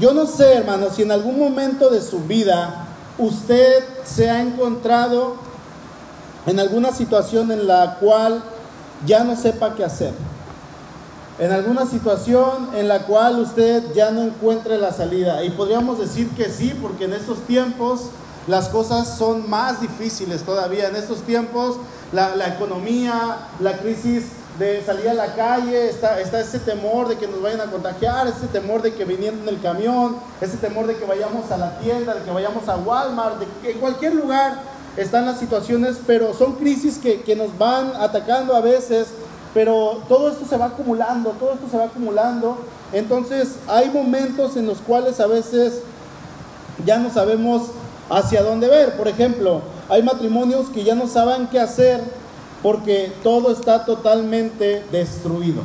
yo no sé, hermano, si en algún momento de su vida usted se ha encontrado en alguna situación en la cual ya no sepa qué hacer. En alguna situación en la cual usted ya no encuentre la salida. Y podríamos decir que sí, porque en estos tiempos las cosas son más difíciles todavía. En estos tiempos la, economía, la crisis de salir a la calle, está, está ese temor de que nos vayan a contagiar, ese temor de que viniendo en el camión, ese temor de que vayamos a la tienda, de que vayamos a Walmart, de que en cualquier lugar están las situaciones, pero son crisis que, que nos van atacando a veces, pero todo esto se va acumulando, todo esto se va acumulando. Entonces hay momentos en los cuales a veces ya no sabemos hacia dónde ver. Por ejemplo, hay matrimonios que ya no saben qué hacer porque todo está totalmente destruido.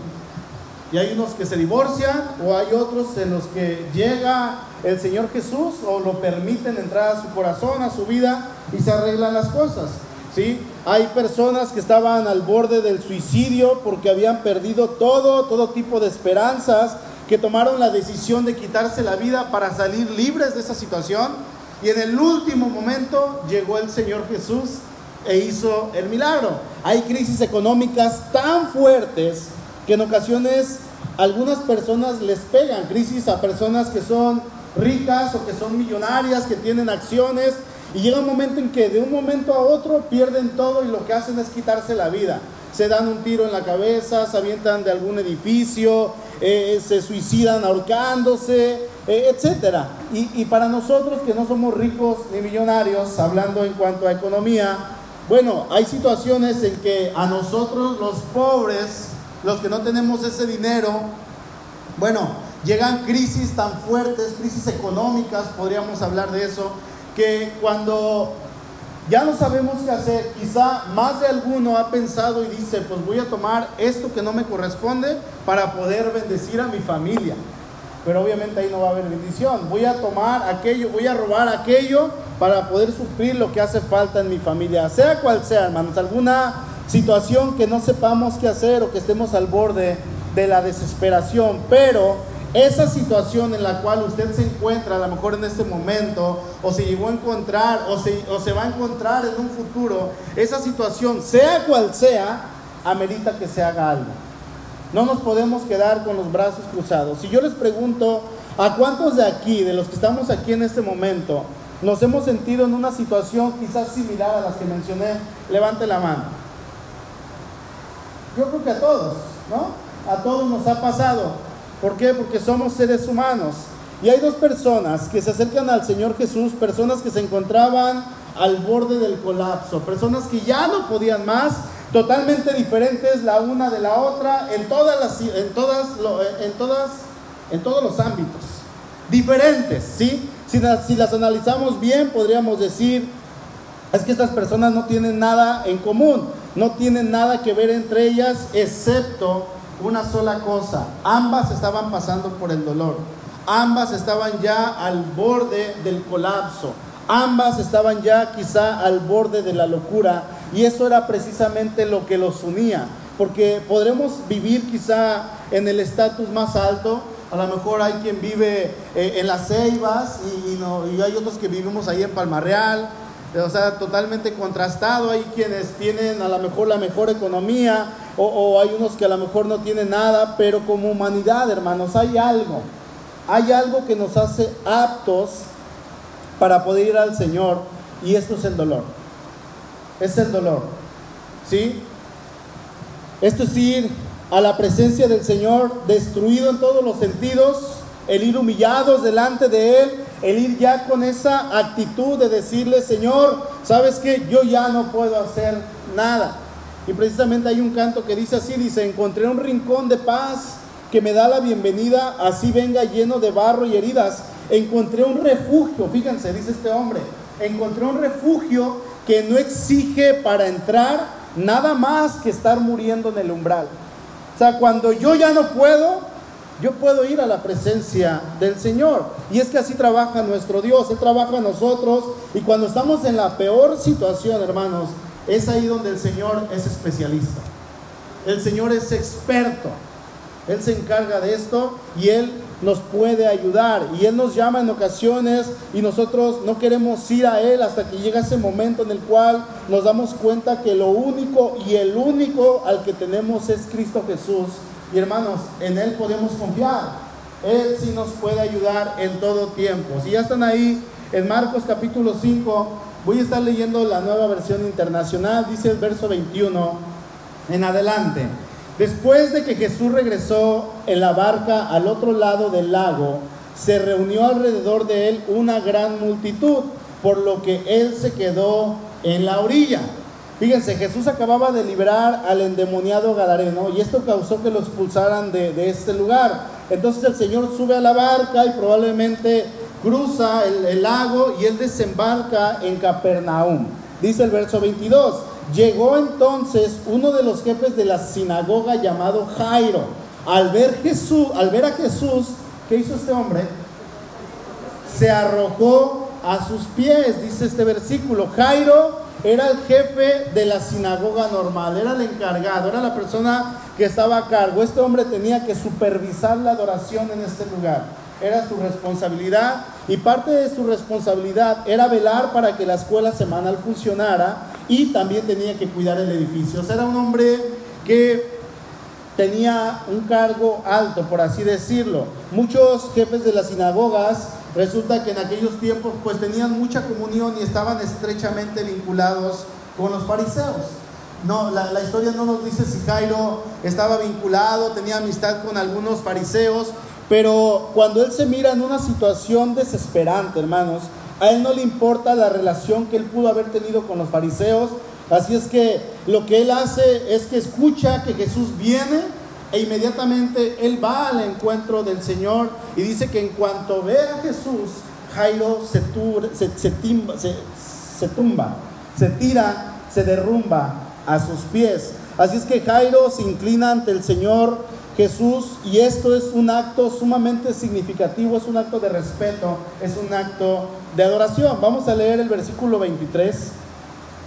Y hay unos que se divorcian o hay otros en los que llega el Señor Jesús o lo permiten entrar a su corazón, a su vida y se arreglan las cosas. ¿sí? Hay personas que estaban al borde del suicidio porque habían perdido todo, todo tipo de esperanzas, que tomaron la decisión de quitarse la vida para salir libres de esa situación. Y en el último momento llegó el Señor Jesús e hizo el milagro. Hay crisis económicas tan fuertes que en ocasiones algunas personas les pegan crisis a personas que son ricas o que son millonarias, que tienen acciones, y llega un momento en que de un momento a otro pierden todo y lo que hacen es quitarse la vida. Se dan un tiro en la cabeza, se avientan de algún edificio, eh, se suicidan ahorcándose, eh, etc. Y, y para nosotros que no somos ricos ni millonarios, hablando en cuanto a economía, bueno, hay situaciones en que a nosotros los pobres, los que no tenemos ese dinero, bueno, llegan crisis tan fuertes, crisis económicas, podríamos hablar de eso, que cuando ya no sabemos qué hacer, quizá más de alguno ha pensado y dice, pues voy a tomar esto que no me corresponde para poder bendecir a mi familia. Pero obviamente ahí no va a haber bendición. Voy a tomar aquello, voy a robar aquello para poder suplir lo que hace falta en mi familia. Sea cual sea, hermanos, alguna situación que no sepamos qué hacer o que estemos al borde de la desesperación. Pero esa situación en la cual usted se encuentra a lo mejor en este momento, o se llegó a encontrar, o se, o se va a encontrar en un futuro, esa situación, sea cual sea, amerita que se haga algo. No nos podemos quedar con los brazos cruzados. Si yo les pregunto, ¿a cuántos de aquí, de los que estamos aquí en este momento, nos hemos sentido en una situación quizás similar a las que mencioné? Levante la mano. Yo creo que a todos, ¿no? A todos nos ha pasado. ¿Por qué? Porque somos seres humanos. Y hay dos personas que se acercan al Señor Jesús, personas que se encontraban al borde del colapso, personas que ya no podían más, totalmente diferentes la una de la otra en todas las en todas en todas en todos los ámbitos. Diferentes sí si las, si las analizamos bien podríamos decir es que estas personas no tienen nada en común no tienen nada que ver entre ellas excepto una sola cosa. Ambas estaban pasando por el dolor. Ambas estaban ya al borde del colapso. Ambas estaban ya quizá al borde de la locura y eso era precisamente lo que los unía, porque podremos vivir quizá en el estatus más alto, a lo mejor hay quien vive eh, en las Ceibas y, hay otros que vivimos ahí en Palmarreal, o sea, totalmente contrastado. Hay quienes tienen a lo mejor la mejor economía o, o, hay unos que a lo mejor no tienen nada, pero como humanidad, hermanos, hay algo. Hay algo que nos hace aptos para poder ir al Señor y esto es el dolor es el dolor. ¿Sí? Esto es ir a la presencia del Señor destruido en todos los sentidos, el ir humillados delante de Él, el ir ya con esa actitud de decirle, Señor, ¿sabes que Yo ya no puedo hacer nada. Y precisamente hay un canto que dice así, dice, encontré un rincón de paz que me da la bienvenida, así venga lleno de barro y heridas. Encontré un refugio, fíjense, dice este hombre, encontré un refugio que no exige para entrar nada más que estar muriendo en el umbral. O sea, cuando yo ya no puedo, yo puedo ir a la presencia del Señor. Y es que así trabaja nuestro Dios, Él trabaja en nosotros. Y cuando estamos en la peor situación, hermanos, es ahí donde el Señor es especialista. El Señor es experto. Él se encarga de esto y Él nos puede ayudar. Y Él nos llama en ocasiones y nosotros no queremos ir a Él hasta que llega ese momento en el cual nos damos cuenta que lo único y el único al que tenemos es Cristo Jesús. Y hermanos, en Él podemos confiar. Él sí nos puede ayudar en todo tiempo. Si ya están ahí en Marcos capítulo 5, voy a estar leyendo la nueva versión internacional, dice el verso 21 en adelante. Después de que Jesús regresó en la barca al otro lado del lago, se reunió alrededor de él una gran multitud, por lo que él se quedó en la orilla. Fíjense, Jesús acababa de liberar al endemoniado Gadareno y esto causó que lo expulsaran de, este lugar. Entonces el Señor sube a la barca y probablemente cruza el, el lago y él desembarca en Capernaum. Dice el verso 22. Llegó entonces uno de los jefes de la sinagoga llamado Jairo. Al ver Jesús, al ver a Jesús, ¿qué hizo este hombre? Se arrojó a sus pies, dice este versículo. Jairo era el jefe de la sinagoga normal, era el encargado, era la persona que estaba a cargo. Este hombre tenía que supervisar la adoración en este lugar. Era su responsabilidad y parte de su responsabilidad era velar para que la escuela semanal funcionara y también tenía que cuidar el edificio. O sea, era un hombre que tenía un cargo alto, por así decirlo. Muchos jefes de las sinagogas resulta que en aquellos tiempos pues tenían mucha comunión y estaban estrechamente vinculados con los fariseos. No, la, la, historia no nos dice si Jairo estaba vinculado, tenía amistad con algunos fariseos, pero cuando él se mira en una situación desesperante, hermanos, a él no le importa la relación que él pudo haber tenido con los fariseos. Así es que lo que él hace es que escucha que Jesús viene e inmediatamente él va al encuentro del Señor y dice que en cuanto ve a Jesús, Jairo se, se, tumba, se tira, se derrumba a sus pies. Así es que Jairo se inclina ante el Señor Jesús y esto es un acto sumamente significativo, es un acto de respeto, es un acto de adoración. Vamos a leer el versículo 23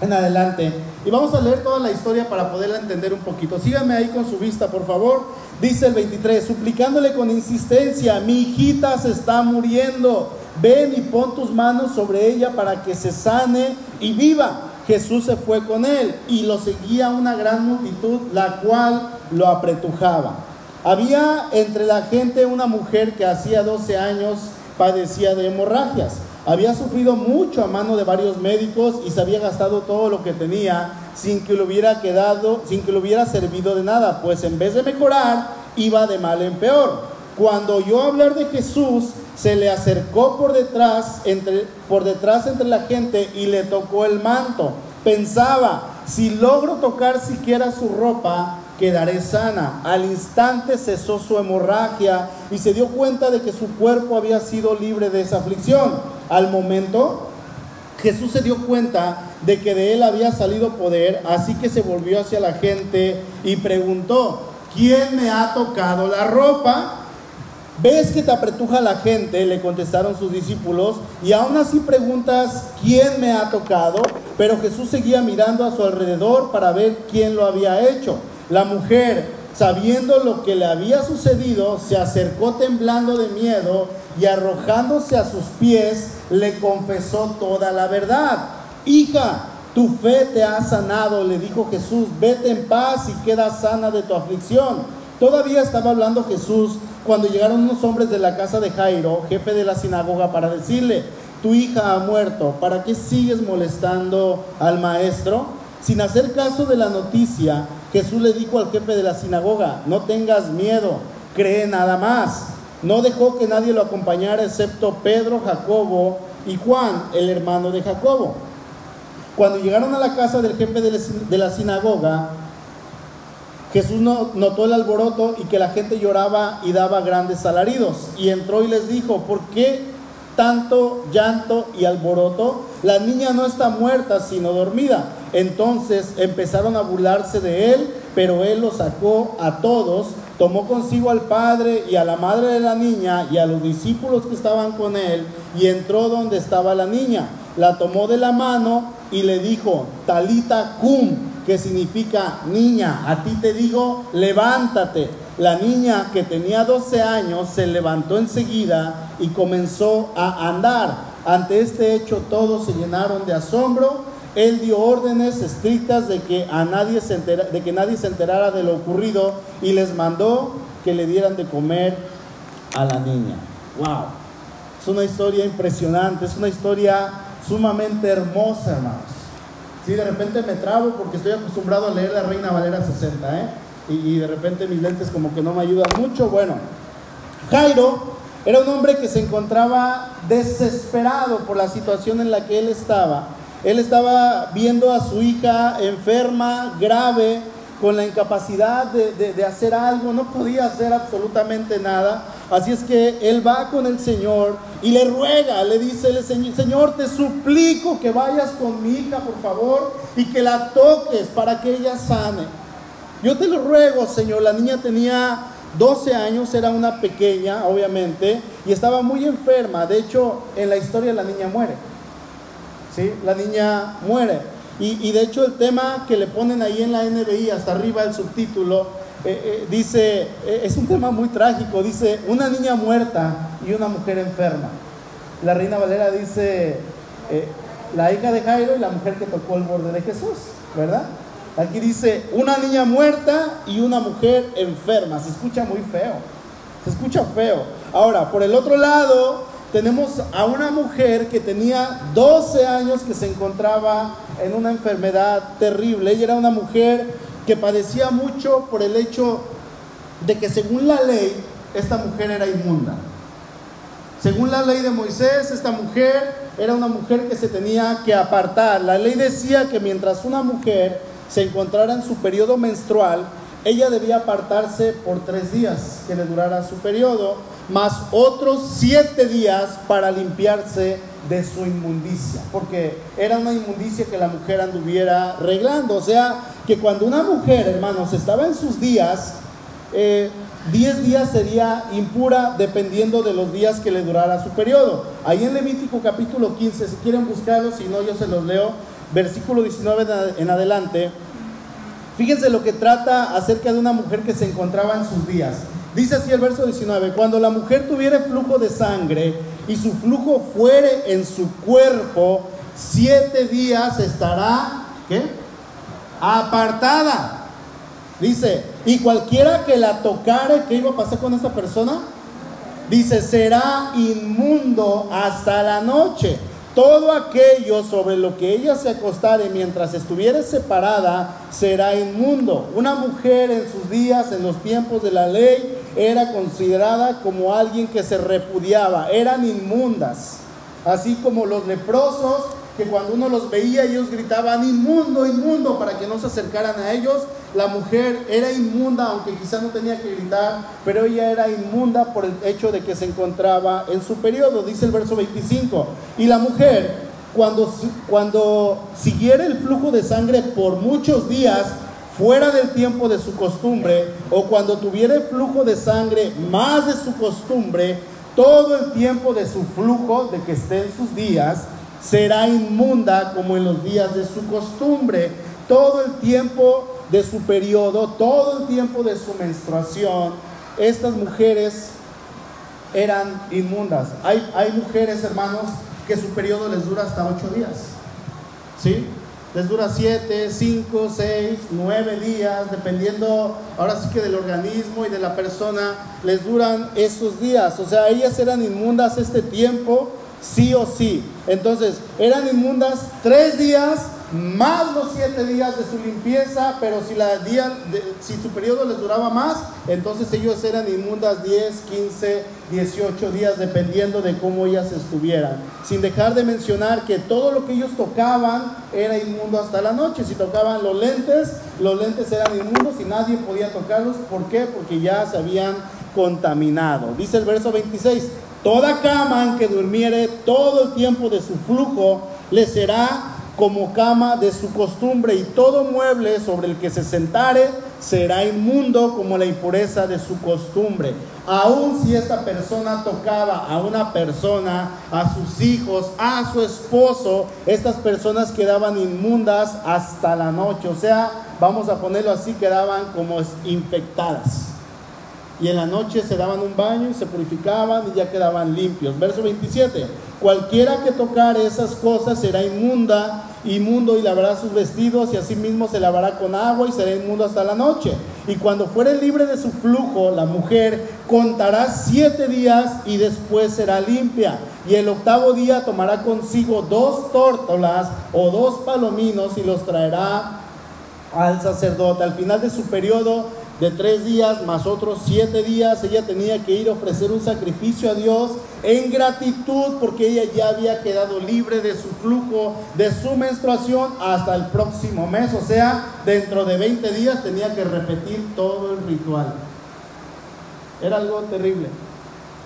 en adelante y vamos a leer toda la historia para poderla entender un poquito. Síganme ahí con su vista, por favor. Dice el 23, suplicándole con insistencia, mi hijita se está muriendo, ven y pon tus manos sobre ella para que se sane y viva. Jesús se fue con él y lo seguía una gran multitud, la cual lo apretujaba. Había entre la gente una mujer que hacía 12 años padecía de hemorragias. Había sufrido mucho a mano de varios médicos y se había gastado todo lo que tenía sin que le hubiera quedado, sin que le hubiera servido de nada, pues en vez de mejorar, iba de mal en peor. Cuando oyó hablar de Jesús, se le acercó por detrás, entre, por detrás entre la gente y le tocó el manto. Pensaba, si logro tocar siquiera su ropa, quedaré sana. Al instante cesó su hemorragia y se dio cuenta de que su cuerpo había sido libre de esa aflicción. Al momento, Jesús se dio cuenta de que de él había salido poder, así que se volvió hacia la gente y preguntó, ¿quién me ha tocado la ropa? ¿Ves que te apretuja la gente? Le contestaron sus discípulos. Y aún así preguntas, ¿quién me ha tocado? Pero Jesús seguía mirando a su alrededor para ver quién lo había hecho. La mujer, sabiendo lo que le había sucedido, se acercó temblando de miedo y arrojándose a sus pies, le confesó toda la verdad. Hija, tu fe te ha sanado, le dijo Jesús, vete en paz y queda sana de tu aflicción. Todavía estaba hablando Jesús cuando llegaron unos hombres de la casa de Jairo, jefe de la sinagoga, para decirle, tu hija ha muerto, ¿para qué sigues molestando al maestro? Sin hacer caso de la noticia, Jesús le dijo al jefe de la sinagoga, no tengas miedo, cree nada más. No dejó que nadie lo acompañara excepto Pedro, Jacobo y Juan, el hermano de Jacobo. Cuando llegaron a la casa del jefe de la sinagoga, Jesús notó el alboroto y que la gente lloraba y daba grandes alaridos. Y entró y les dijo, ¿por qué tanto llanto y alboroto? La niña no está muerta, sino dormida. Entonces empezaron a burlarse de él, pero él los sacó a todos, tomó consigo al padre y a la madre de la niña y a los discípulos que estaban con él, y entró donde estaba la niña. La tomó de la mano y le dijo, Talita cum, que significa niña, a ti te digo, levántate. La niña que tenía 12 años se levantó enseguida y comenzó a andar. Ante este hecho todos se llenaron de asombro. Él dio órdenes estrictas de que, a nadie se de que nadie se enterara de lo ocurrido y les mandó que le dieran de comer a la niña. ¡Wow! Es una historia impresionante, es una historia sumamente hermosa, hermanos. Sí, de repente me trabo porque estoy acostumbrado a leer la Reina Valera 60, ¿eh? Y, de repente mis lentes como que no me ayudan mucho. Bueno, Jairo era un hombre que se encontraba desesperado por la situación en la que él estaba. Él estaba viendo a su hija enferma, grave, con la incapacidad de, de, hacer algo, no podía hacer absolutamente nada. Así es que él va con el Señor y le ruega, le dice, Señor, te suplico que vayas con mi hija, por favor, y que la toques para que ella sane. Yo te lo ruego, Señor. La niña tenía 12 años, era una pequeña, obviamente, y estaba muy enferma. De hecho, en la historia la niña muere. ¿Sí? La niña muere. Y, de hecho el tema que le ponen ahí en la NBI, hasta arriba el subtítulo, eh, eh, dice, eh, es un tema muy trágico, dice, una niña muerta y una mujer enferma. La reina Valera dice, la hija de Jairo y la mujer que tocó el borde de Jesús, ¿verdad? Aquí dice una niña muerta y una mujer enferma. Se escucha muy feo. Se escucha feo. Ahora, por el otro lado, tenemos a una mujer que tenía 12 años que se encontraba en una enfermedad terrible. Ella era una mujer que padecía mucho por el hecho de que según la ley, esta mujer era inmunda. Según la ley de Moisés, esta mujer era una mujer que se tenía que apartar. La ley decía que mientras una mujer se encontrara en su periodo menstrual, ella debía apartarse por tres días que le durara su periodo, más otros siete días para limpiarse de su inmundicia, porque era una inmundicia que la mujer anduviera arreglando. O sea, que cuando una mujer, hermanos, estaba en sus días, eh, diez días sería impura dependiendo de los días que le durara su periodo. Ahí en Levítico capítulo 15, si quieren buscarlo, si no yo se los leo, versículo 19 en adelante, fíjense lo que trata acerca de una mujer que se encontraba en sus días. Dice así el verso 19, cuando la mujer tuviera flujo de sangre y su flujo fuere en su cuerpo, siete días estará, ¿qué? Apartada. Dice, y cualquiera que la tocare, ¿qué iba a pasar con esta persona? Dice, será inmundo hasta la noche todo aquello sobre lo que ella se acostare mientras estuviera separada será inmundo. Una mujer en sus días, en los tiempos de la ley, era considerada como alguien que se repudiaba, eran inmundas. Así como los leprosos que cuando uno los veía ellos gritaban inmundo, inmundo para que no se acercaran a ellos. La mujer era inmunda, aunque quizá no tenía que gritar, pero ella era inmunda por el hecho de que se encontraba en su periodo, dice el verso 25. Y la mujer, cuando, cuando siguiera el flujo de sangre por muchos días, fuera del tiempo de su costumbre, o cuando tuviera el flujo de sangre más de su costumbre, todo el tiempo de su flujo, de que esté en sus días, será inmunda como en los días de su costumbre. Todo el tiempo de su periodo, todo el tiempo de su menstruación, estas mujeres eran inmundas. Hay, hay mujeres, hermanos, que su periodo les dura hasta ocho días. ¿Sí? Les dura siete, cinco, seis, nueve días, dependiendo ahora sí que del organismo y de la persona, les duran esos días. O sea, ellas eran inmundas este tiempo sí o sí. Entonces, eran inmundas tres días más los siete días de su limpieza, pero si, la día si su periodo les duraba más, entonces ellos eran inmundas 10, 15, 18 días, dependiendo de cómo ellas estuvieran. Sin dejar de mencionar que todo lo que ellos tocaban era inmundo hasta la noche. Si tocaban los lentes, los lentes eran inmundos y nadie podía tocarlos. ¿Por qué? Porque ya se habían contaminado. Dice el verso 26, Toda cama en que durmiere todo el tiempo de su flujo le será como cama de su costumbre y todo mueble sobre el que se sentare será inmundo como la impureza de su costumbre. Aun si esta persona tocaba a una persona, a sus hijos, a su esposo, estas personas quedaban inmundas hasta la noche. O sea, vamos a ponerlo así, quedaban como infectadas. Y en la noche se daban un baño y se purificaban y ya quedaban limpios. Verso 27. Cualquiera que tocare esas cosas será inmunda, inmundo y lavará sus vestidos y asimismo se lavará con agua y será inmundo hasta la noche. Y cuando fuere libre de su flujo, la mujer contará siete días y después será limpia. Y el octavo día tomará consigo dos tórtolas o dos palominos y los traerá al sacerdote. Al final de su periodo de tres días más otros siete días, ella tenía que ir a ofrecer un sacrificio a Dios en gratitud porque ella ya había quedado libre de su flujo, de su menstruación hasta el próximo mes. O sea, dentro de 20 días tenía que repetir todo el ritual. Era algo terrible.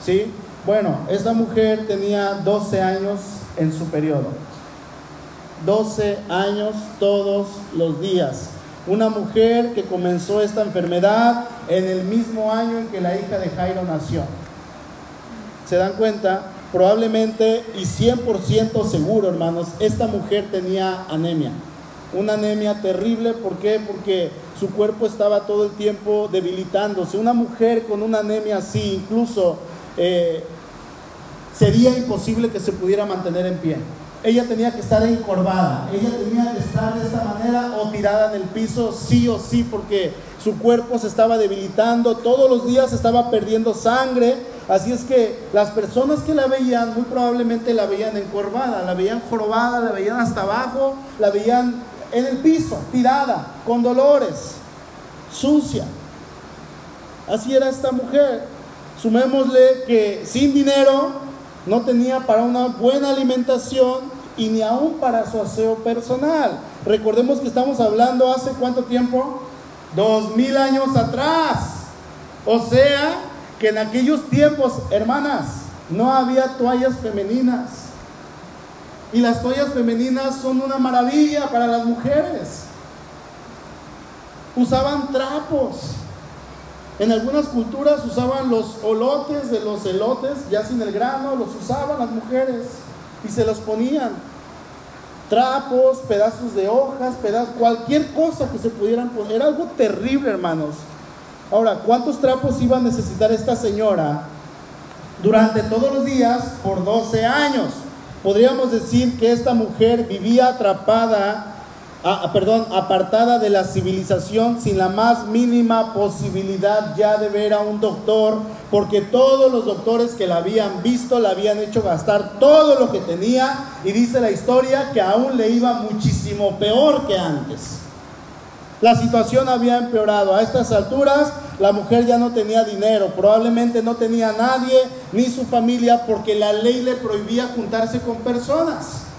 ¿Sí? Bueno, esta mujer tenía 12 años en su periodo. 12 años todos los días una mujer que comenzó esta enfermedad en el mismo año en que la hija de Jairo nació. ¿Se dan cuenta? Probablemente y 100% seguro, hermanos, esta mujer tenía anemia. Una anemia terrible, ¿por qué? Porque su cuerpo estaba todo el tiempo debilitándose. Una mujer con una anemia así, incluso eh, sería imposible que se pudiera mantener en pie ella tenía que estar encorvada, ella tenía que estar de esta manera o tirada en el piso, sí o sí, porque su cuerpo se estaba debilitando, todos los días estaba perdiendo sangre, así es que las personas que la veían muy probablemente la veían encorvada, la veían jorobada, la veían hasta abajo, la veían en el piso, tirada, con dolores, sucia. Así era esta mujer. Sumémosle que sin dinero, no tenía para una buena alimentación y ni aún para su aseo personal. Recordemos que estamos hablando hace cuánto tiempo? Dos mil años atrás. O sea que en aquellos tiempos, hermanas, no había toallas femeninas. Y las toallas femeninas son una maravilla para las mujeres. Usaban trapos. En algunas culturas usaban los olotes de los elotes, ya sin el grano, los usaban las mujeres y se los ponían. Trapos, pedazos de hojas, pedazos, cualquier cosa que se pudieran poner. Era algo terrible, hermanos. Ahora, ¿cuántos trapos iba a necesitar esta señora durante todos los días por 12 años? Podríamos decir que esta mujer vivía atrapada perdón, apartada de la civilización sin la más mínima posibilidad ya de ver a un doctor, porque todos los doctores que la habían visto la habían hecho gastar todo lo que tenía y dice la historia que aún le iba muchísimo peor que antes. La situación había empeorado. A estas alturas la mujer ya no tenía dinero, probablemente no tenía nadie ni su familia porque la ley le prohibía juntarse con personas.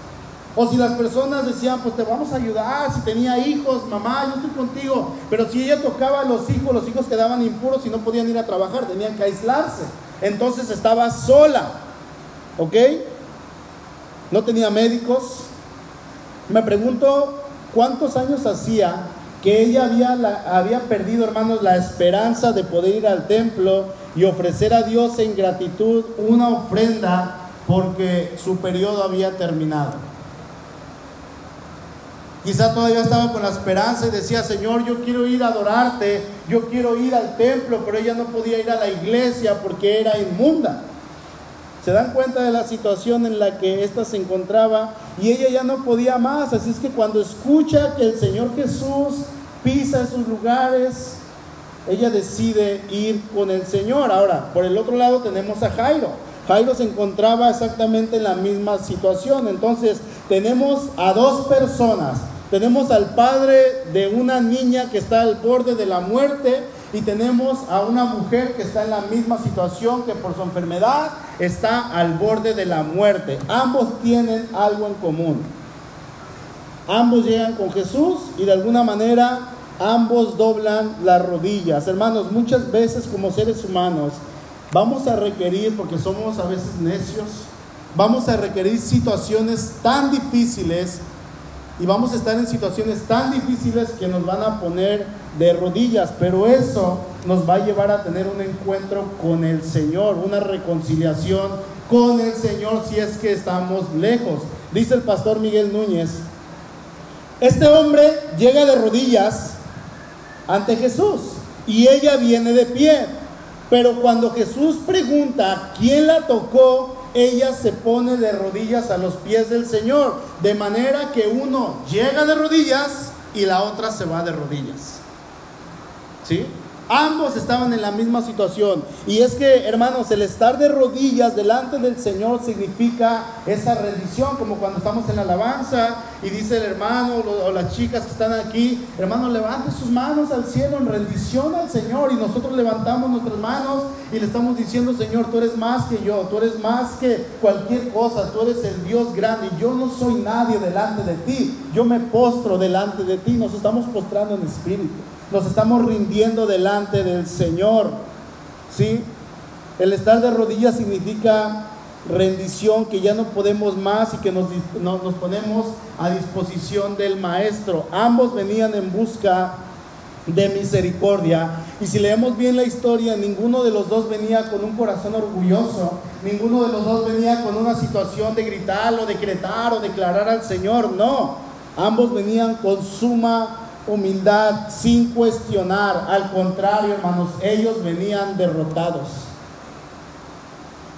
O si las personas decían, pues te vamos a ayudar, si tenía hijos, mamá, yo estoy contigo. Pero si ella tocaba a los hijos, los hijos quedaban impuros y no podían ir a trabajar, tenían que aislarse. Entonces estaba sola, ¿ok? No tenía médicos. Me pregunto cuántos años hacía que ella había, había perdido, hermanos, la esperanza de poder ir al templo y ofrecer a Dios en gratitud una ofrenda porque su periodo había terminado. Quizá todavía estaba con la esperanza y decía, Señor, yo quiero ir a adorarte, yo quiero ir al templo, pero ella no podía ir a la iglesia porque era inmunda. Se dan cuenta de la situación en la que ésta se encontraba y ella ya no podía más. Así es que cuando escucha que el Señor Jesús pisa esos lugares, ella decide ir con el Señor. Ahora, por el otro lado tenemos a Jairo. Jairo se encontraba exactamente en la misma situación. Entonces, tenemos a dos personas tenemos al padre de una niña que está al borde de la muerte y tenemos a una mujer que está en la misma situación que por su enfermedad está al borde de la muerte. Ambos tienen algo en común. Ambos llegan con Jesús y de alguna manera ambos doblan las rodillas. Hermanos, muchas veces como seres humanos vamos a requerir, porque somos a veces necios, vamos a requerir situaciones tan difíciles y vamos a estar en situaciones tan difíciles que nos van a poner de rodillas, pero eso nos va a llevar a tener un encuentro con el Señor, una reconciliación con el Señor si es que estamos lejos. Dice el pastor Miguel Núñez, este hombre llega de rodillas ante Jesús y ella viene de pie. Pero cuando Jesús pregunta quién la tocó, ella se pone de rodillas a los pies del Señor, de manera que uno llega de rodillas y la otra se va de rodillas. ¿Sí? Ambos estaban en la misma situación. Y es que, hermanos, el estar de rodillas delante del Señor significa esa rendición, como cuando estamos en la alabanza y dice el hermano o las chicas que están aquí, hermano, levante sus manos al cielo en rendición al Señor. Y nosotros levantamos nuestras manos y le estamos diciendo, Señor, tú eres más que yo, tú eres más que cualquier cosa, tú eres el Dios grande. Yo no soy nadie delante de ti, yo me postro delante de ti. Nos estamos postrando en espíritu nos estamos rindiendo delante del Señor. ¿Sí? El estar de rodillas significa rendición, que ya no podemos más y que nos, nos ponemos a disposición del Maestro. Ambos venían en busca de misericordia. Y si leemos bien la historia, ninguno de los dos venía con un corazón orgulloso, ninguno de los dos venía con una situación de gritar o decretar o declarar al Señor, no, ambos venían con suma humildad, sin cuestionar. Al contrario, hermanos, ellos venían derrotados.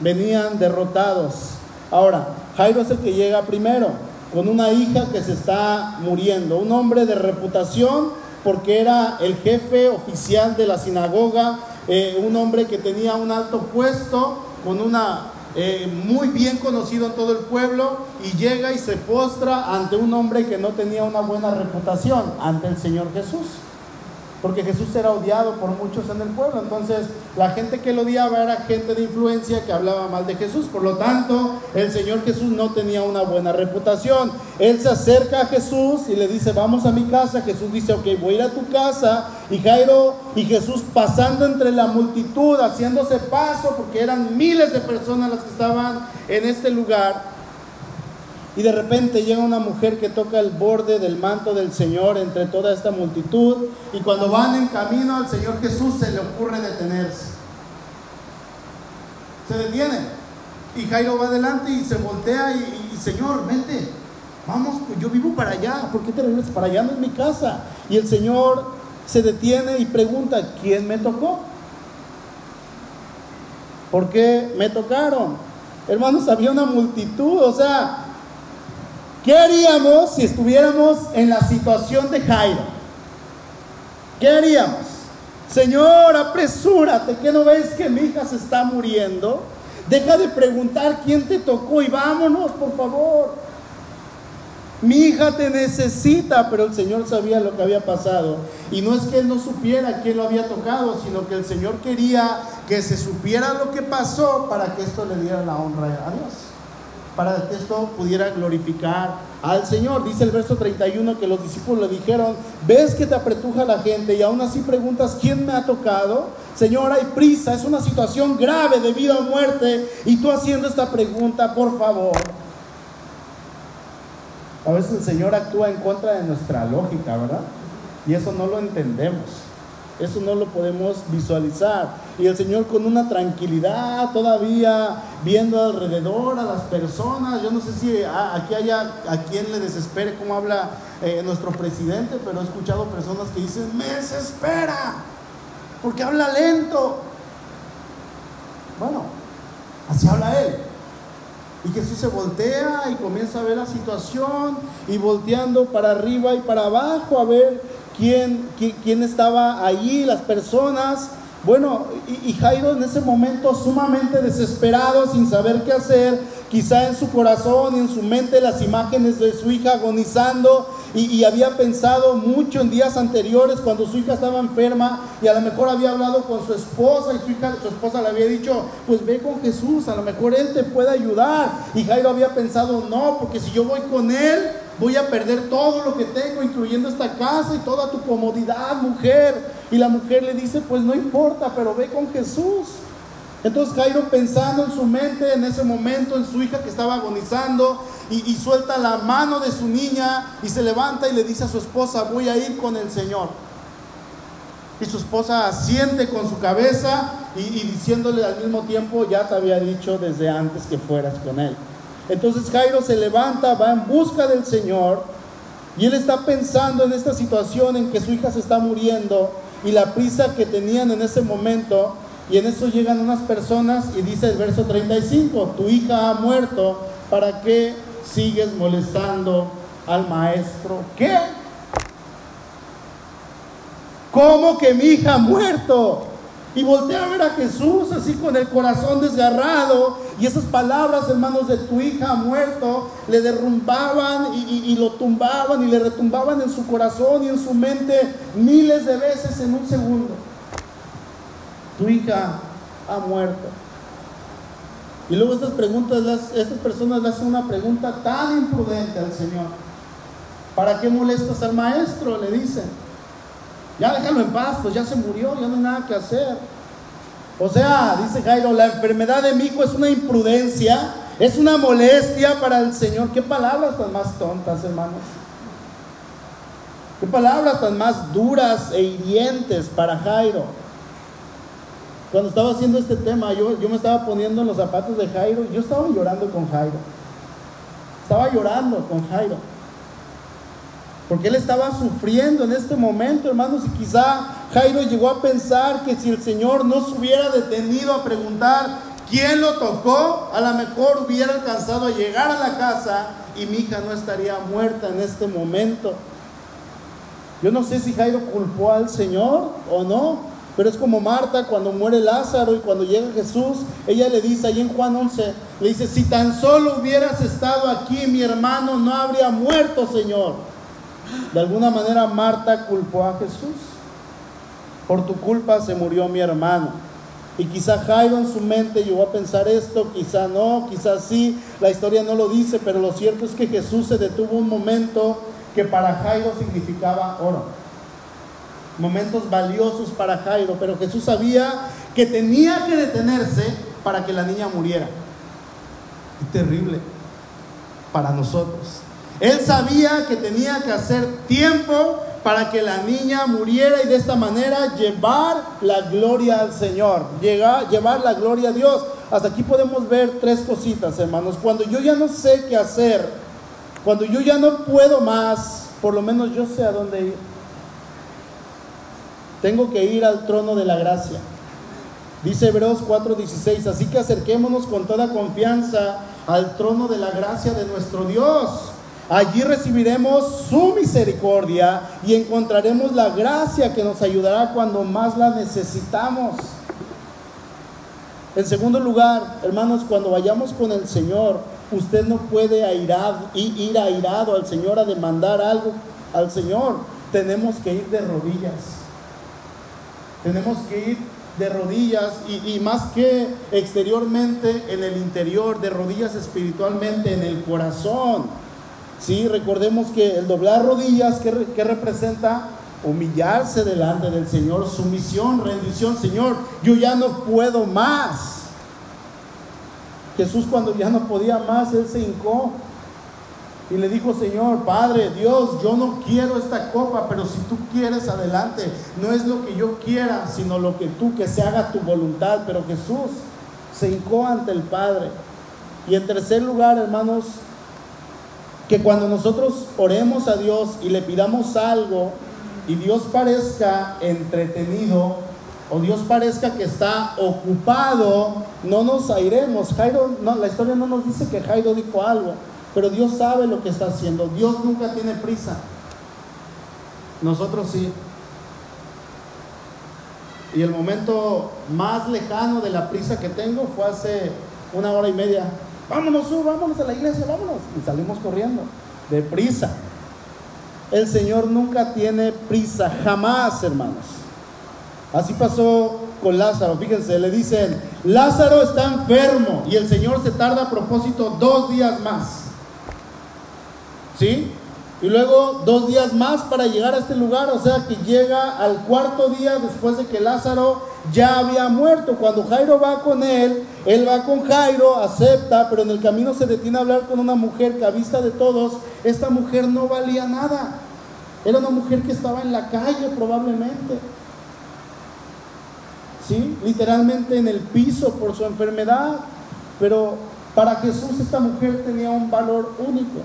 Venían derrotados. Ahora, Jairo es el que llega primero, con una hija que se está muriendo, un hombre de reputación porque era el jefe oficial de la sinagoga, eh, un hombre que tenía un alto puesto, con una eh, muy bien conocido en todo el pueblo y llega y se postra ante un hombre que no tenía una buena reputación, ante el Señor Jesús porque Jesús era odiado por muchos en el pueblo. Entonces, la gente que lo odiaba era gente de influencia que hablaba mal de Jesús. Por lo tanto, el Señor Jesús no tenía una buena reputación. Él se acerca a Jesús y le dice, vamos a mi casa. Jesús dice, ok, voy a ir a tu casa. Y Jairo y Jesús pasando entre la multitud, haciéndose paso, porque eran miles de personas las que estaban en este lugar y de repente llega una mujer que toca el borde del manto del Señor entre toda esta multitud. Y cuando van en camino al Señor Jesús se le ocurre detenerse. Se detiene. Y Jairo va adelante y se voltea y, Señor, vente. Vamos, pues yo vivo para allá. ¿Por qué te regresas para allá? No es mi casa. Y el Señor se detiene y pregunta, ¿quién me tocó? ¿Por qué me tocaron? Hermanos, había una multitud, o sea, ¿Qué haríamos si estuviéramos en la situación de Jairo? ¿Qué haríamos? Señor, apresúrate, ¿qué no ves que mi hija se está muriendo? Deja de preguntar quién te tocó y vámonos, por favor. Mi hija te necesita, pero el Señor sabía lo que había pasado. Y no es que Él no supiera quién lo había tocado, sino que el Señor quería que se supiera lo que pasó para que esto le diera la honra a Dios para que esto pudiera glorificar al Señor. Dice el verso 31 que los discípulos le dijeron, ves que te apretuja la gente y aún así preguntas, ¿quién me ha tocado? Señor, hay prisa, es una situación grave de vida o muerte y tú haciendo esta pregunta, por favor. A veces el Señor actúa en contra de nuestra lógica, ¿verdad? Y eso no lo entendemos. Eso no lo podemos visualizar. Y el Señor con una tranquilidad todavía viendo alrededor a las personas. Yo no sé si aquí haya a quien le desespere cómo habla eh, nuestro presidente, pero he escuchado personas que dicen, me desespera, porque habla lento. Bueno, así habla él. Y Jesús se voltea y comienza a ver la situación y volteando para arriba y para abajo a ver quién, quién, estaba allí, las personas. Bueno, y, Jairo en ese momento sumamente desesperado, sin saber qué hacer, quizá en su corazón y en su mente las imágenes de su hija agonizando y, había pensado mucho en días anteriores cuando su hija estaba enferma y a lo mejor había hablado con su esposa y su hija, su esposa le había dicho, pues ve con Jesús, a lo mejor él te puede ayudar. Y Jairo había pensado, no, porque si yo voy con él, voy a perder todo lo que tengo, incluyendo esta casa y toda tu comodidad, mujer. Y la mujer le dice, pues no importa, pero ve con Jesús. Entonces Jairo pensando en su mente en ese momento, en su hija que estaba agonizando, y, suelta la mano de su niña y se levanta y le dice a su esposa, voy a ir con el Señor. Y su esposa asiente con su cabeza y diciéndole al mismo tiempo, ya te había dicho desde antes que fueras con él. Entonces Jairo se levanta, va en busca del Señor y él está pensando en esta situación en que su hija se está muriendo y la prisa que tenían en ese momento. Y en eso llegan unas personas y dice el verso 35, tu hija ha muerto, ¿para qué sigues molestando al maestro? ¿Qué? ¿Cómo que mi hija ha muerto? Y voltea a ver a Jesús así con el corazón desgarrado. Y esas palabras, hermanos, de tu hija muerto, le derrumbaban y, lo tumbaban y le retumbaban en su corazón y en su mente miles de veces en un segundo. Tu hija ha muerto. Y luego estas preguntas, estas personas le hacen una pregunta tan imprudente al Señor. ¿Para qué molestas al maestro? Le dicen. Ya déjalo en paz, pues ya se murió, ya no hay nada que hacer. O sea, dice Jairo, la enfermedad de mi hijo es una imprudencia, es una molestia para el Señor. ¿Qué palabras tan más tontas, hermanos? ¿Qué palabras tan más duras e hirientes para Jairo? Cuando estaba haciendo este tema, yo, yo me estaba poniendo en los zapatos de Jairo, yo estaba llorando con Jairo. Estaba llorando con Jairo. Porque él estaba sufriendo en este momento, hermanos, y quizá Jairo llegó a pensar que si el Señor no se hubiera detenido a preguntar quién lo tocó, a lo mejor hubiera alcanzado a llegar a la casa y mi hija no estaría muerta en este momento. Yo no sé si Jairo culpó al Señor o no, pero es como Marta cuando muere Lázaro y cuando llega Jesús, ella le dice ahí en Juan 11, le dice, si tan solo hubieras estado aquí, mi hermano no habría muerto, Señor. De alguna manera Marta culpó a Jesús. Por tu culpa se murió mi hermano. Y quizá Jairo en su mente llegó a pensar esto, quizá no, quizá sí, la historia no lo dice, pero lo cierto es que Jesús se detuvo un momento que para Jairo significaba oro. Momentos valiosos para Jairo, pero Jesús sabía que tenía que detenerse para que la niña muriera. Qué terrible para nosotros. Él sabía que tenía que hacer tiempo para que la niña muriera y de esta manera llevar la gloria al Señor, llevar la gloria a Dios. Hasta aquí podemos ver tres cositas, hermanos. Cuando yo ya no sé qué hacer, cuando yo ya no puedo más, por lo menos yo sé a dónde ir. Tengo que ir al trono de la gracia. Dice Hebreos 4:16, así que acerquémonos con toda confianza al trono de la gracia de nuestro Dios Allí recibiremos su misericordia y encontraremos la gracia que nos ayudará cuando más la necesitamos. En segundo lugar, hermanos, cuando vayamos con el Señor, usted no puede ir airado al Señor a demandar algo al Señor. Tenemos que ir de rodillas. Tenemos que ir de rodillas y, y, más que exteriormente en el interior, de rodillas espiritualmente en el corazón. Sí, recordemos que el doblar rodillas, ¿qué, representa? Humillarse delante del Señor, sumisión, rendición. Señor, yo ya no puedo más. Jesús cuando ya no podía más, Él se hincó y le dijo, Señor, Padre, Dios, yo no quiero esta copa, pero si tú quieres, adelante. No es lo que yo quiera, sino lo que tú, que se haga tu voluntad. Pero Jesús se hincó ante el Padre. Y en tercer lugar, hermanos, que cuando nosotros oremos a Dios y le pidamos algo y Dios parezca entretenido o Dios parezca que está ocupado, no nos airemos. Jairo, no, la historia no nos dice que Jairo dijo algo, pero Dios sabe lo que está haciendo. Dios nunca tiene prisa. Nosotros sí. Y el momento más lejano de la prisa que tengo fue hace una hora y media vámonos, vámonos a la iglesia, vámonos. Y salimos corriendo, deprisa. El Señor nunca tiene prisa, jamás, hermanos. Así pasó con Lázaro. Fíjense, le dicen, Lázaro está enfermo y el Señor se tarda a propósito dos días más. ¿Sí? Y luego dos días más para llegar a este lugar, o sea que llega al cuarto día después de que Lázaro ya había muerto. Cuando Jairo va con él, él va con Jairo, acepta, pero en el camino se detiene a hablar con una mujer que a vista de todos, esta mujer no valía nada. Era una mujer que estaba en la calle probablemente. ¿Sí? Literalmente en el piso por su enfermedad. Pero para Jesús esta mujer tenía un valor único.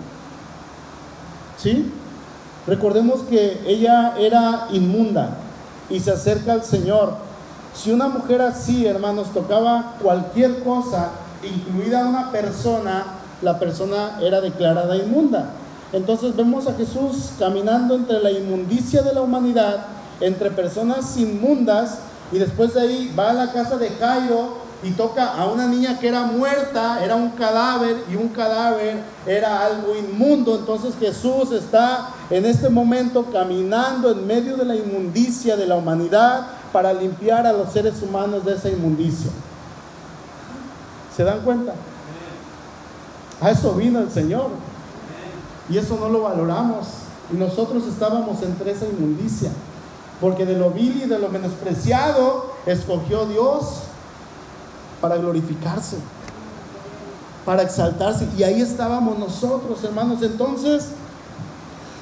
¿Sí? Recordemos que ella era inmunda y se acerca al Señor si una mujer así, hermanos, tocaba cualquier cosa, incluida una persona, la persona era declarada inmunda. Entonces vemos a Jesús caminando entre la inmundicia de la humanidad, entre personas inmundas, y después de ahí va a la casa de Jairo y toca a una niña que era muerta, era un cadáver y un cadáver era algo inmundo. Entonces Jesús está en este momento caminando en medio de la inmundicia de la humanidad para limpiar a los seres humanos de esa inmundicia. ¿Se dan cuenta? A eso vino el Señor. Y eso no lo valoramos. Y nosotros estábamos entre esa inmundicia. Porque de lo vil y de lo menospreciado escogió Dios para glorificarse, para exaltarse. Y ahí estábamos nosotros, hermanos. Entonces,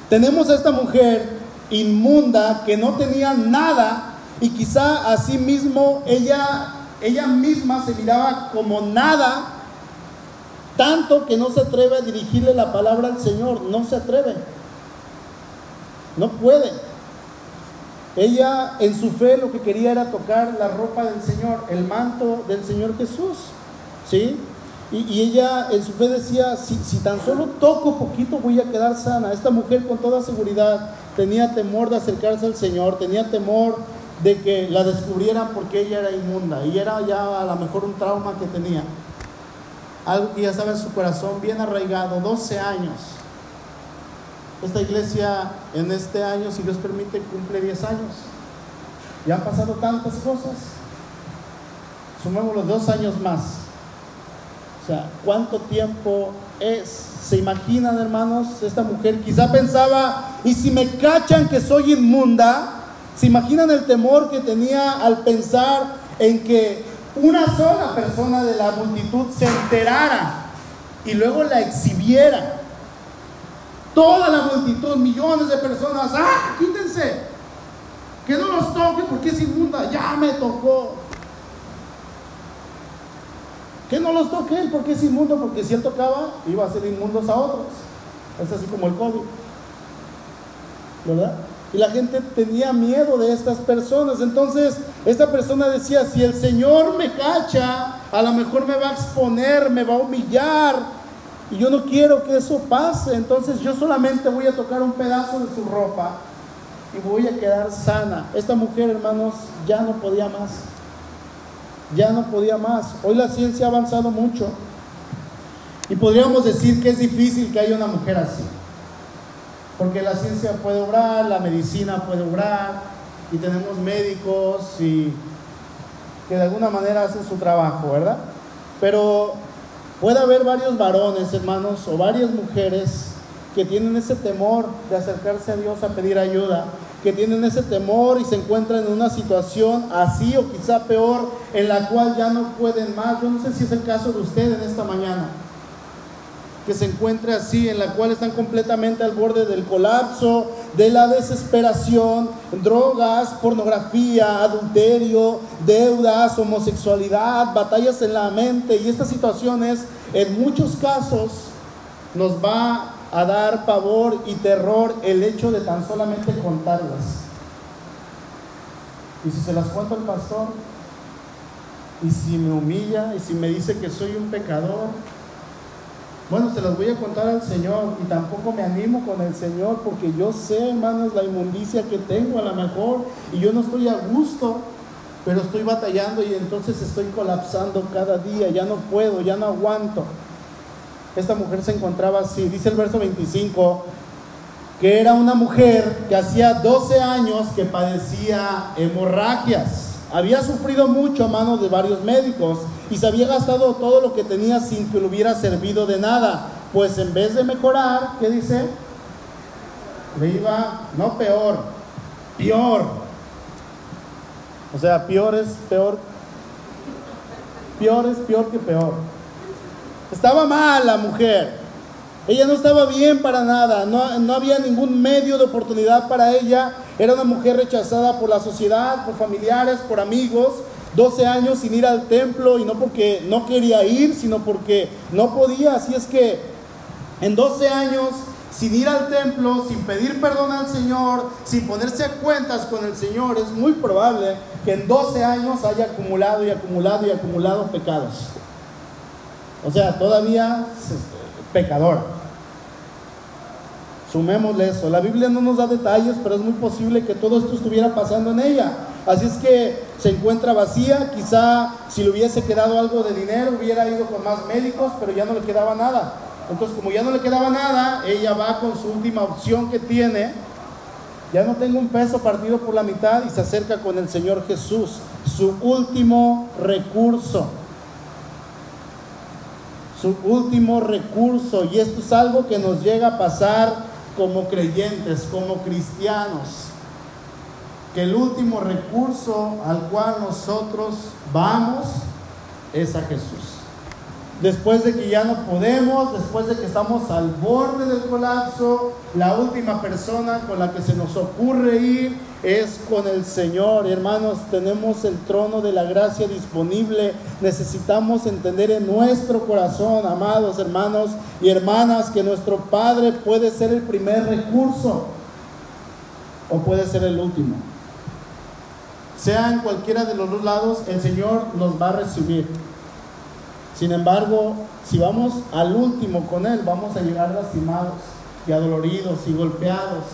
tenemos a esta mujer inmunda que no tenía nada y quizá así mismo ella, ella misma se miraba como nada, tanto que no se atreve a dirigirle la palabra al Señor, no se atreve, no puede. Ella en su fe lo que quería era tocar la ropa del Señor, el manto del Señor Jesús. ¿Sí? Y, ella en su fe decía, si, si, tan solo toco poquito voy a quedar sana. Esta mujer con toda seguridad tenía temor de acercarse al Señor, tenía temor de que la descubrieran porque ella era inmunda. Y era ya a lo mejor un trauma que tenía. Algo que ya estaba en su corazón bien arraigado, 12 años esta iglesia en este año, si Dios permite, cumple 10 años. Ya han pasado tantas cosas. Sumemos los dos años más. O sea, ¿cuánto tiempo es? ¿Se imaginan, hermanos? Esta mujer quizá pensaba, ¿y si me cachan que soy inmunda? ¿Se imaginan el temor que tenía al pensar en que una sola persona de la multitud se enterara y luego la exhibiera? Toda la multitud, millones de personas, ¡ah! Quítense. Que no los toque porque es inmunda. Ya me tocó. Que no los toque él porque es inmundo, porque si él tocaba, iba a ser inmundos a otros. Es así como el COVID. ¿Verdad? Y la gente tenía miedo de estas personas. Entonces, esta persona decía, si el Señor me cacha, a lo mejor me va a exponer, me va a humillar, y yo no quiero que eso pase. Entonces yo solamente voy a tocar un pedazo de su ropa y voy a quedar sana. Esta mujer, hermanos, ya no podía más. Ya no podía más. Hoy la ciencia ha avanzado mucho. Y podríamos decir que es difícil que haya una mujer así. Porque la ciencia puede obrar, la medicina puede obrar, y tenemos médicos y que de alguna manera hacen su trabajo, ¿verdad? Pero Puede haber varios varones, hermanos, o varias mujeres que tienen ese temor de acercarse a Dios a pedir ayuda, que tienen ese temor y se encuentran en una situación así o quizá peor, en la cual ya no pueden más. Yo no sé si es el caso de usted en esta mañana que se encuentre así, en la cual están completamente al borde del colapso, de la desesperación, drogas, pornografía, adulterio, deudas, homosexualidad, batallas en la mente y estas situaciones en muchos casos nos va a dar pavor y terror el hecho de tan solamente contarlas. Y si se las cuento al pastor, y si me humilla, y si me dice que soy un pecador, bueno, se las voy a contar al Señor y tampoco me animo con el Señor porque yo sé, hermanos, la inmundicia que tengo a lo mejor y yo no estoy a gusto, pero estoy batallando y entonces estoy colapsando cada día, ya no puedo, ya no aguanto. Esta mujer se encontraba así, dice el verso 25, que era una mujer que hacía 12 años que padecía hemorragias. Había sufrido mucho a manos de varios médicos y se había gastado todo lo que tenía sin que le hubiera servido de nada. Pues en vez de mejorar, ¿qué dice? Le iba, no peor, peor. O sea, peor es peor. Peor es peor que peor. Estaba mal la mujer. Ella no estaba bien para nada, no, no, había ningún medio de oportunidad para ella. Era una mujer rechazada por la sociedad, por familiares, por amigos. 12 años sin ir al templo y no porque no quería ir, sino porque no podía. Así es que en 12 años sin ir al templo, sin pedir perdón al Señor, sin ponerse a cuentas con el Señor, es muy probable que en 12 años haya acumulado y acumulado y acumulado pecados. O sea, todavía es pecador. Sumémosle eso. La Biblia no nos da detalles, pero es muy posible que todo esto estuviera pasando en ella. Así es que se encuentra vacía. Quizá si le hubiese quedado algo de dinero, hubiera ido con más médicos, pero ya no le quedaba nada. Entonces, como ya no le quedaba nada, ella va con su última opción que tiene. Ya no tengo un peso partido por la mitad y se acerca con el Señor Jesús, su último recurso. Su último recurso. Y esto es algo que nos llega a pasar como creyentes, como cristianos. Que el último recurso al cual nosotros vamos es a Jesús después de que ya no podemos, después de que estamos al borde del colapso, la última persona con la que se nos ocurre ir es con el Señor. Hermanos, tenemos el trono de la gracia disponible. Necesitamos entender en nuestro corazón, amados hermanos y hermanas, que nuestro Padre puede ser el primer recurso o puede ser el último. Sea en cualquiera de los dos lados, el Señor nos va a recibir. Sin embargo, si vamos al último con Él, vamos a llegar lastimados y adoloridos y golpeados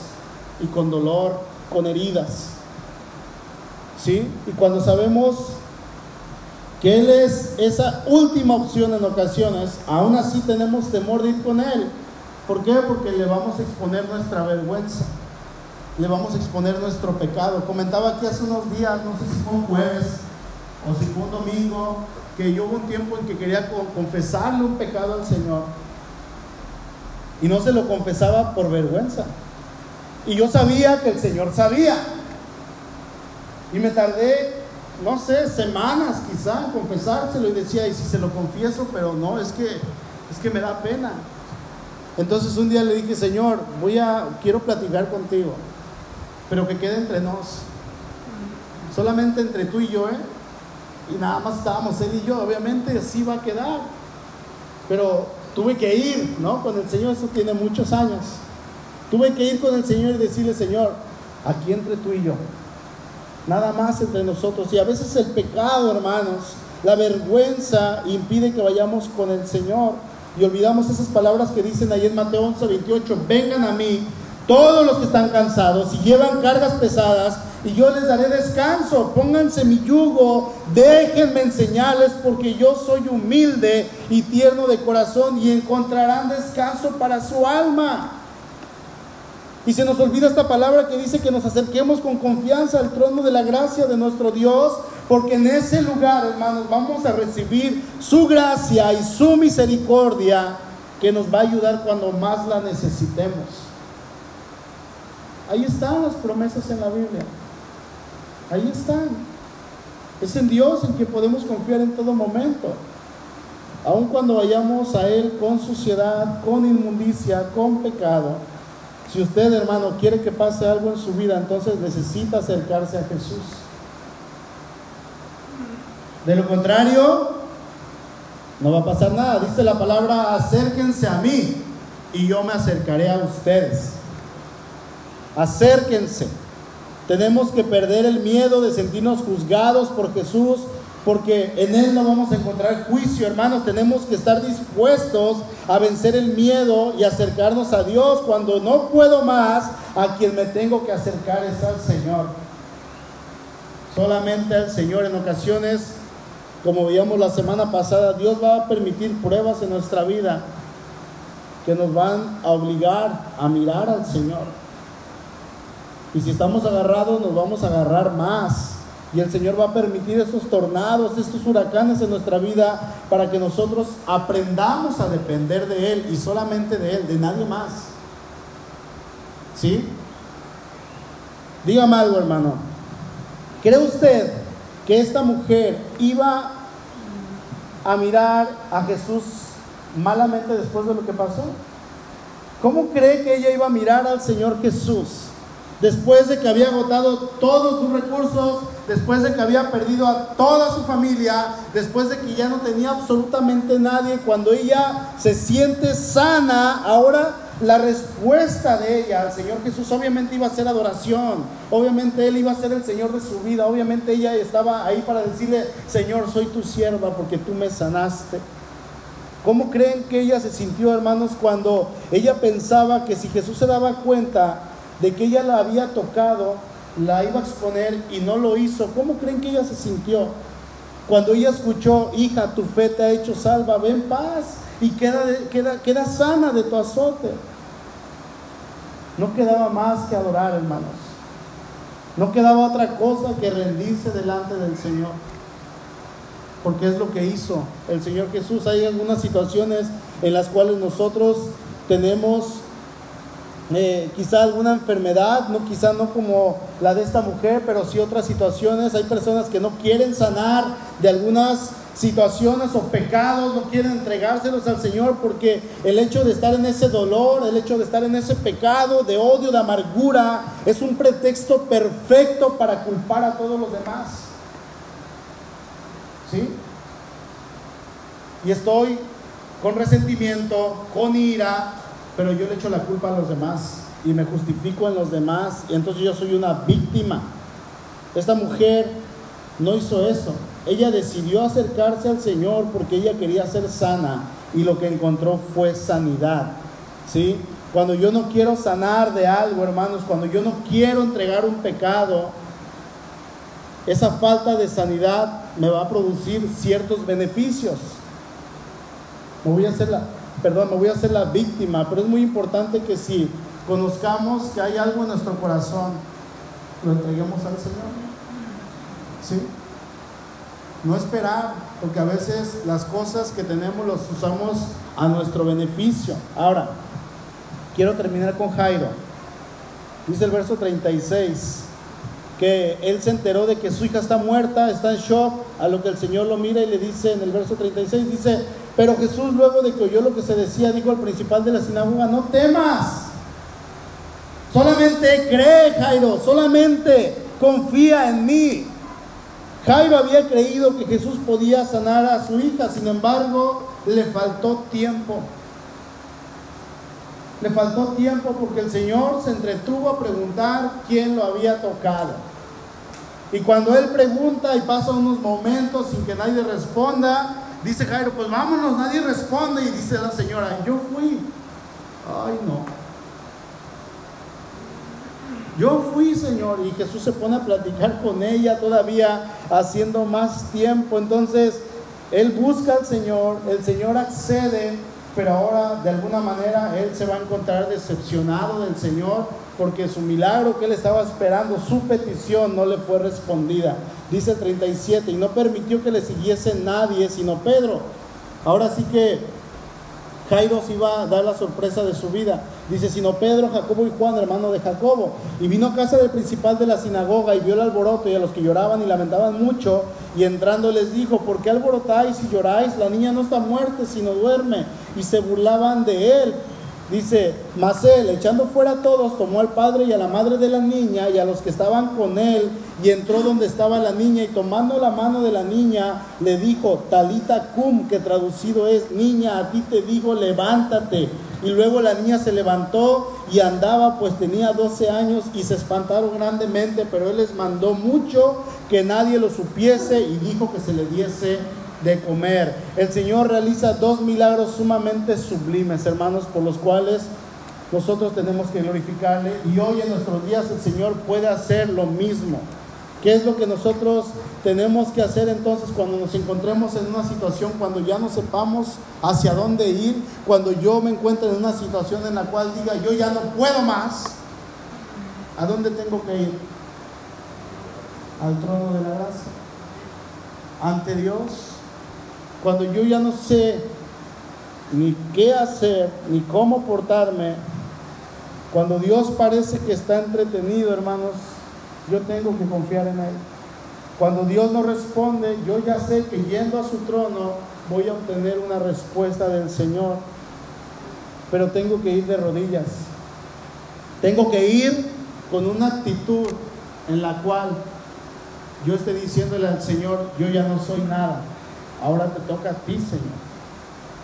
y con dolor, con heridas. ¿Sí? Y cuando sabemos que Él es esa última opción en ocasiones, aún así tenemos temor de ir con Él. ¿Por qué? Porque le vamos a exponer nuestra vergüenza, le vamos a exponer nuestro pecado. Comentaba aquí hace unos días, no sé si fue un jueves o si fue un domingo, que yo hubo un tiempo en que quería confesarle un pecado al Señor y no se lo confesaba por vergüenza. Y yo sabía que el Señor sabía. Y me tardé, no sé, semanas quizá en confesárselo y decía, y si se lo confieso, pero no, es que, es que me da pena. Entonces un día le dije, Señor, voy a, quiero platicar contigo, pero que quede entre nos. Solamente entre tú y yo, ¿eh? y nada más estábamos él y yo, obviamente así va a quedar. Pero tuve que ir, ¿no? Con el Señor, eso tiene muchos años. Tuve que ir con el Señor y decirle, Señor, aquí entre tú y yo, nada más entre nosotros. Y a veces el pecado, hermanos, la vergüenza impide que vayamos con el Señor. Y olvidamos esas palabras que dicen ahí en Mateo 11, 28, vengan a mí todos los que están cansados y llevan cargas pesadas y yo les daré descanso. Pónganse mi yugo, déjenme enseñarles porque yo soy humilde y tierno de corazón y encontrarán descanso para su alma. Y se nos olvida esta palabra que dice que nos acerquemos con confianza al trono de la gracia de nuestro Dios, porque en ese lugar, hermanos, vamos a recibir su gracia y su misericordia que nos va a ayudar cuando más la necesitemos. Ahí están las promesas en la Biblia. Ahí están. Es en Dios en que podemos confiar en todo momento. Aun cuando vayamos a Él con suciedad, con inmundicia, con pecado. Si usted, hermano, quiere que pase algo en su vida, entonces necesita acercarse a Jesús. De lo contrario, no va a pasar nada. Dice la palabra, acérquense a mí y yo me acercaré a ustedes. Acérquense. Tenemos que perder el miedo de sentirnos juzgados por Jesús, porque en Él no vamos a encontrar juicio, hermanos. Tenemos que estar dispuestos a vencer el miedo y acercarnos a Dios. Cuando no puedo más, a quien me tengo que acercar es al Señor. Solamente al Señor. En ocasiones, como veíamos la semana pasada, Dios va a permitir pruebas en nuestra vida que nos van a obligar a mirar al Señor. Y si estamos agarrados, nos vamos a agarrar más. Y el Señor va a permitir estos tornados, estos huracanes en nuestra vida para que nosotros aprendamos a depender de Él y solamente de Él, de nadie más. ¿Sí? Dígame algo, hermano. ¿Cree usted que esta mujer iba a mirar a Jesús malamente después de lo que pasó? ¿Cómo cree que ella iba a mirar al Señor Jesús? Después de que había agotado todos sus recursos, después de que había perdido a toda su familia, después de que ya no tenía absolutamente nadie, cuando ella se siente sana, ahora la respuesta de ella al Señor Jesús obviamente iba a ser adoración, obviamente Él iba a ser el Señor de su vida, obviamente ella estaba ahí para decirle, Señor, soy tu sierva porque tú me sanaste. ¿Cómo creen que ella se sintió, hermanos, cuando ella pensaba que si Jesús se daba cuenta de que ella la había tocado, la iba a exponer y no lo hizo? ¿Cómo creen que ella se sintió? Cuando ella escuchó, hija, tu fe te ha hecho salva, ven paz y queda, queda, queda sana de tu azote. No quedaba más que adorar, hermanos. No quedaba otra cosa que rendirse delante del Señor. Porque es lo que hizo el Señor Jesús. Hay algunas situaciones en las cuales nosotros tenemos eh, quizá alguna enfermedad, no quizá no como la de esta mujer, pero sí otras situaciones. Hay personas que no quieren sanar de algunas situaciones o pecados, no quieren entregárselos al Señor porque el hecho de estar en ese dolor, el hecho de estar en ese pecado de odio, de amargura, es un pretexto perfecto para culpar a todos los demás. ¿Sí? Y estoy con resentimiento, con ira, pero yo le echo la culpa a los demás y me justifico en los demás y entonces yo soy una víctima. Esta mujer no hizo eso. Ella decidió acercarse al Señor porque ella quería ser sana y lo que encontró fue sanidad. ¿Sí? Cuando yo no quiero sanar de algo, hermanos, cuando yo no quiero entregar un pecado, esa falta de sanidad me va a producir ciertos beneficios. Voy a hacer la, perdón, me voy a hacer la víctima, pero es muy importante que si conozcamos que hay algo en nuestro corazón, lo entreguemos al Señor. ¿Sí? No esperar, porque a veces las cosas que tenemos las usamos a nuestro beneficio. Ahora, quiero terminar con Jairo. Dice el verso 36 que él se enteró de que su hija está muerta, está en shock, a lo que el Señor lo mira y le dice en el verso 36, dice, pero Jesús luego de que oyó lo que se decía, dijo al principal de la sinagoga, no temas, solamente cree Jairo, solamente confía en mí. Jairo había creído que Jesús podía sanar a su hija, sin embargo, le faltó tiempo. Le faltó tiempo porque el Señor se entretuvo a preguntar quién lo había tocado. Y cuando Él pregunta y pasa unos momentos sin que nadie responda, dice Jairo, pues vámonos, nadie responde. Y dice la señora, yo fui. Ay, no. Yo fui, Señor, y Jesús se pone a platicar con ella todavía haciendo más tiempo. Entonces, él busca al Señor, el Señor accede, pero ahora de alguna manera él se va a encontrar decepcionado del Señor porque su milagro que él estaba esperando, su petición no le fue respondida. Dice el 37, y no permitió que le siguiese nadie sino Pedro. Ahora sí que Jairo iba a dar la sorpresa de su vida. Dice, sino Pedro, Jacobo y Juan, hermano de Jacobo. Y vino a casa del principal de la sinagoga y vio el alboroto y a los que lloraban y lamentaban mucho. Y entrando les dijo, ¿por qué alborotáis y lloráis? La niña no está muerta, sino duerme. Y se burlaban de él. Dice, mas él, echando fuera a todos, tomó al padre y a la madre de la niña y a los que estaban con él, y entró donde estaba la niña, y tomando la mano de la niña, le dijo, Talita cum, que traducido es, niña, a ti te digo, levántate. Y luego la niña se levantó y andaba, pues tenía 12 años, y se espantaron grandemente, pero él les mandó mucho que nadie lo supiese, y dijo que se le diese de comer. El Señor realiza dos milagros sumamente sublimes, hermanos, por los cuales nosotros tenemos que glorificarle. Y hoy en nuestros días el Señor puede hacer lo mismo. ¿Qué es lo que nosotros tenemos que hacer entonces cuando nos encontremos en una situación, cuando ya no sepamos hacia dónde ir, cuando yo me encuentre en una situación en la cual diga yo ya no puedo más? ¿A dónde tengo que ir? Al trono de la gracia. Ante Dios cuando yo ya no sé ni qué hacer, ni cómo portarme, cuando Dios parece que está entretenido, hermanos, yo tengo que confiar en Él. Cuando Dios no responde, yo ya sé que yendo a su trono voy a obtener una respuesta del Señor, pero tengo que ir de rodillas. Tengo que ir con una actitud en la cual yo esté diciéndole al Señor, yo ya no soy nada. Ahora te toca a ti, Señor.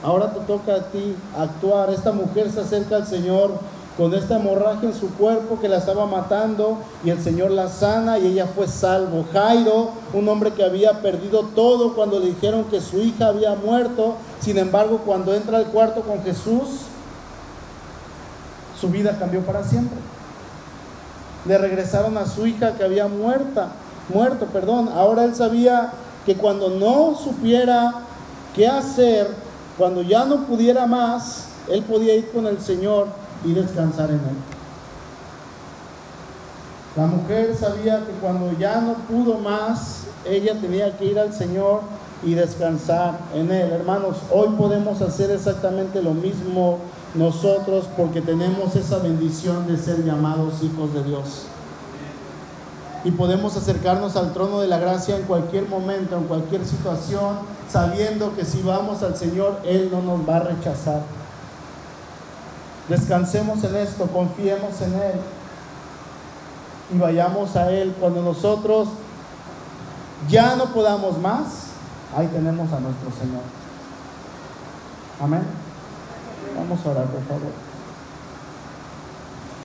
ahora te toca a ti actuar. Esta mujer se acerca al Señor con esta hemorragia en su cuerpo que la estaba matando y el Señor la sana y ella fue salvo. Jairo, un hombre que había perdido todo cuando le dijeron que su hija había muerto, sin embargo cuando entra al cuarto con Jesús, su vida cambió para siempre. Le regresaron a su hija que había muerta, muerto, perdón. Ahora él sabía que cuando no supiera qué hacer, cuando ya no pudiera más, él podía ir con el Señor y descansar en Él. La mujer sabía que cuando ya no pudo más, ella tenía que ir al Señor y descansar en Él. Hermanos, hoy podemos hacer exactamente lo mismo nosotros porque tenemos esa bendición de ser llamados hijos de Dios. Y podemos acercarnos al trono de la gracia en cualquier momento, en cualquier situación, sabiendo que si vamos al Señor, Él no nos va a rechazar. Descansemos en esto, confiemos en Él y vayamos a Él cuando nosotros ya no podamos más. Ahí tenemos a nuestro Señor. Amén. Vamos a orar, por favor.